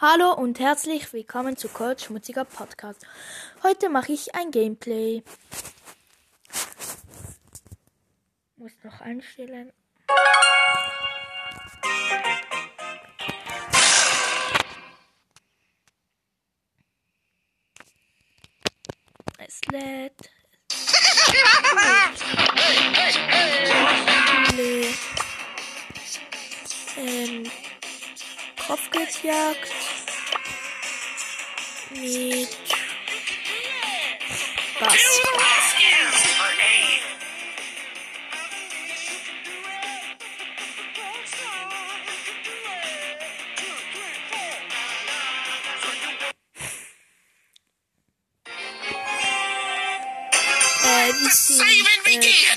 Hallo und herzlich willkommen zu Cold Schmutziger Podcast. Heute mache ich ein Gameplay. Muss noch einstellen. Es lädt. Ähm, Kopfgeldjagd mit Bass. Äh, wir sind äh,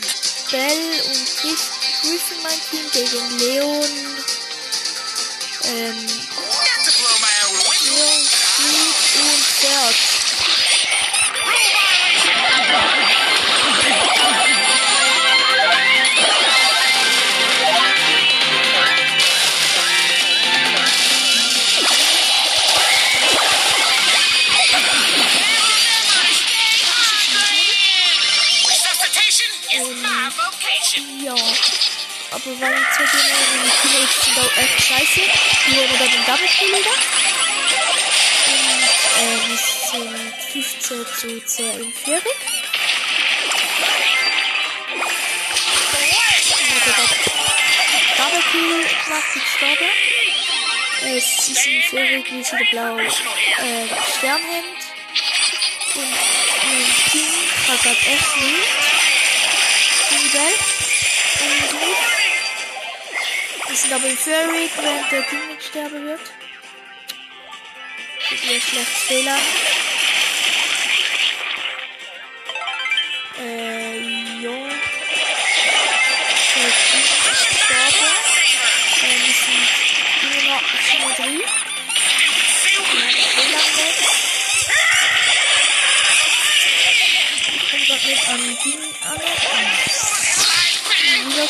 Bell und Griff, Griffin mein Team gegen Leon, ähm, Ja, aber weil die zwei Gegner die Teammates sind auch echt scheiße. Die holen wir den Double Kill wieder. Und äh, wir sind 15 zu 10 in Führung. Ich habe gerade Double Kill gemacht, die gestorben. Äh, sie sind in Führung, wie sie blauen äh, Stern haben. Und mein Team hat gerade echt nicht. Die Welt. Und gut. Wir sind aber in Führung, während der Team nicht sterben wird. Ein schlechtes Fehler. Äh, ja. Der Team ist gestorben. Äh, wir sind immer noch auf 3. Fehler weg. Ich komme gerade nicht an Ding an. Wieder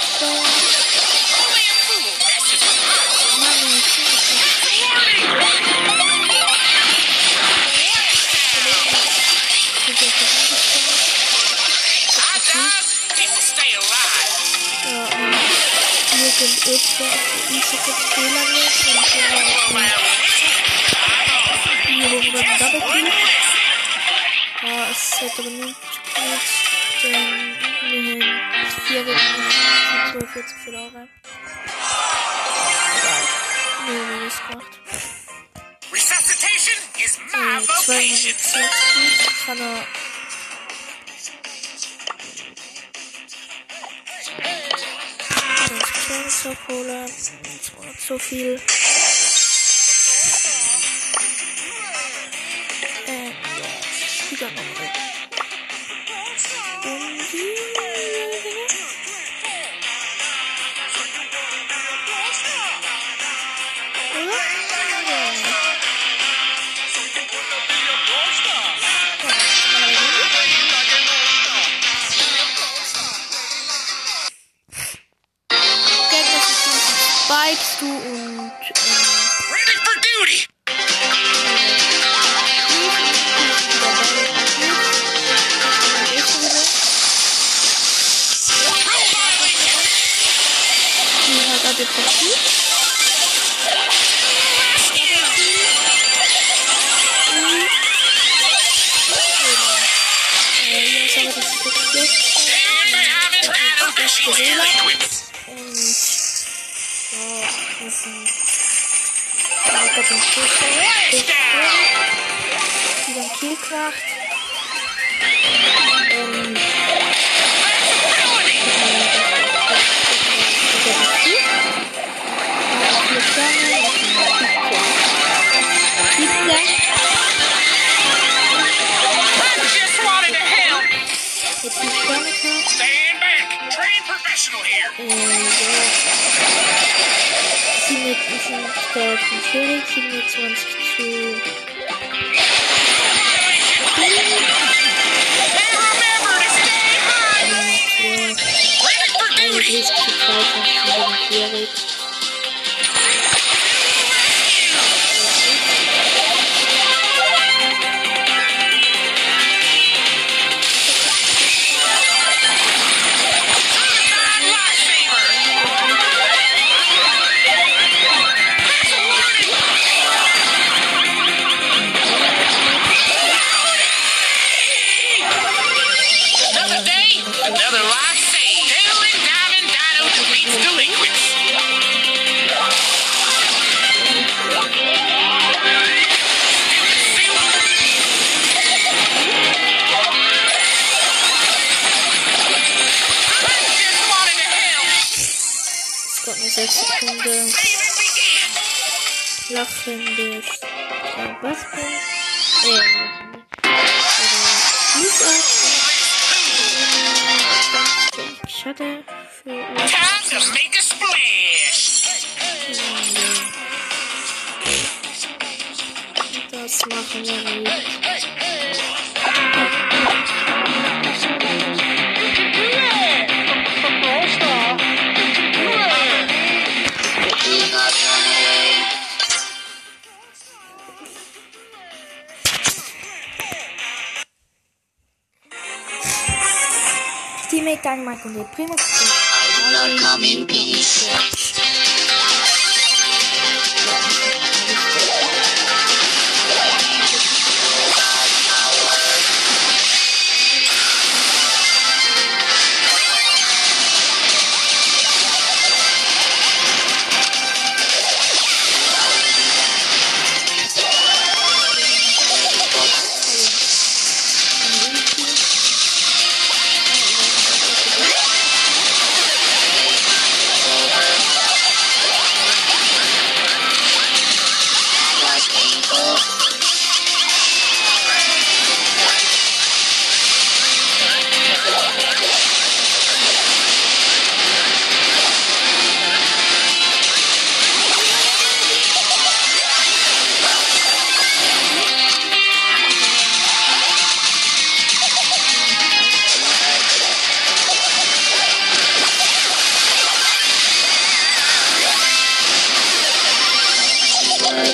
irgendetwas riesige Fehler wird und wir hier holen wir den Double Kill. Ja, es aber nicht gut, denn wir haben vier Gegner, 42 verloren. Egal, wir haben es gemacht. Resuscitation is my Äh, vocation. 206 gut, kann er war nicht so viel. Äh, ja, professional delinquents. Und ja, sind. Ich hab grad den Schuss. Wieder einen der Konföderierten 22 zu konnten sechs Sekunden lachen bis äh, Basken. Schade für. Das machen wir nicht. Dynamite und der I'm not coming peace.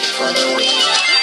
for the week.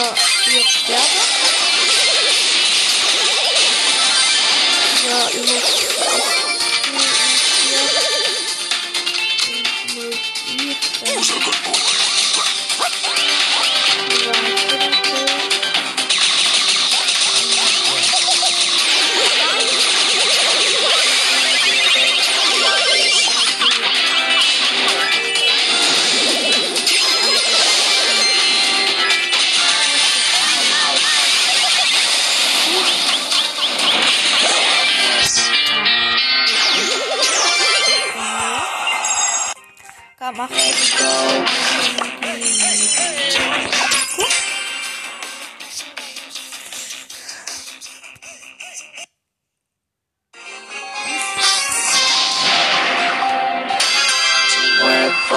da jetzt sterben.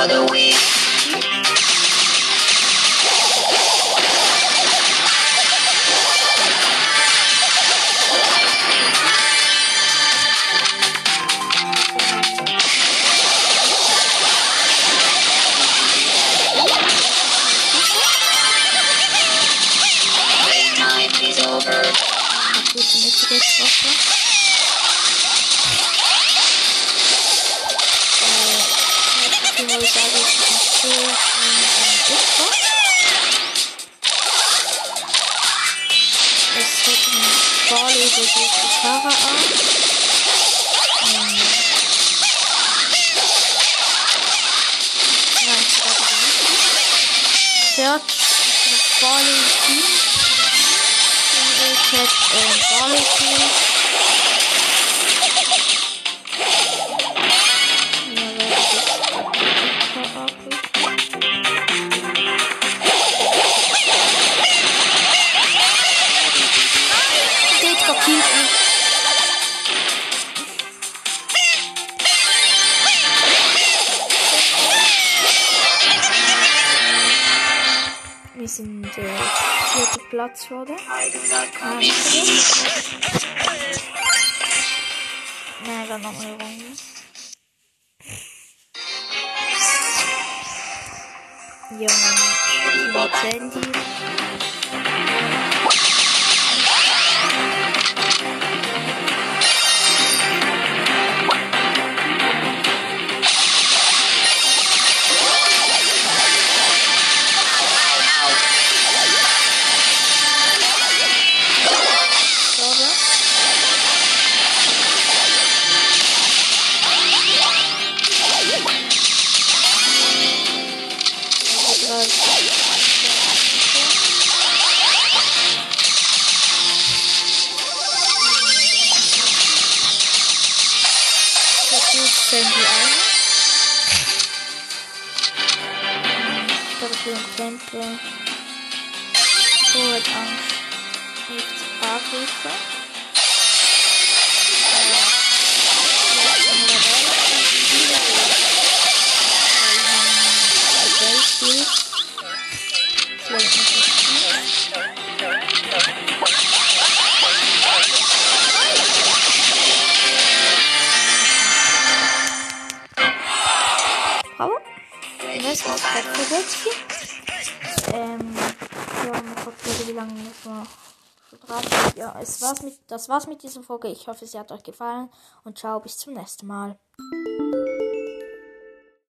For the. Playtime is over. Es ist ein Schild und ein Xbox. Es hat ein der geht die Karre an. Ähm, Nein, ich glaube nicht. Search Barley Team. Hätte äh, Barley Team. Wir sind äh, vierter Platz wurde. Na, dann noch eine Runde. Junge, mit Sandy. Sandy ein. Skorpion Tempel. Hoheit Angst. Nichts Fahrhilfe. Das für jetzt hier. Ähm, ja, mal gucken, wie lange so dran. Ja, es war's mit, das war's mit dieser Folge. Ich hoffe, sie hat euch gefallen und ciao, bis zum nächsten Mal.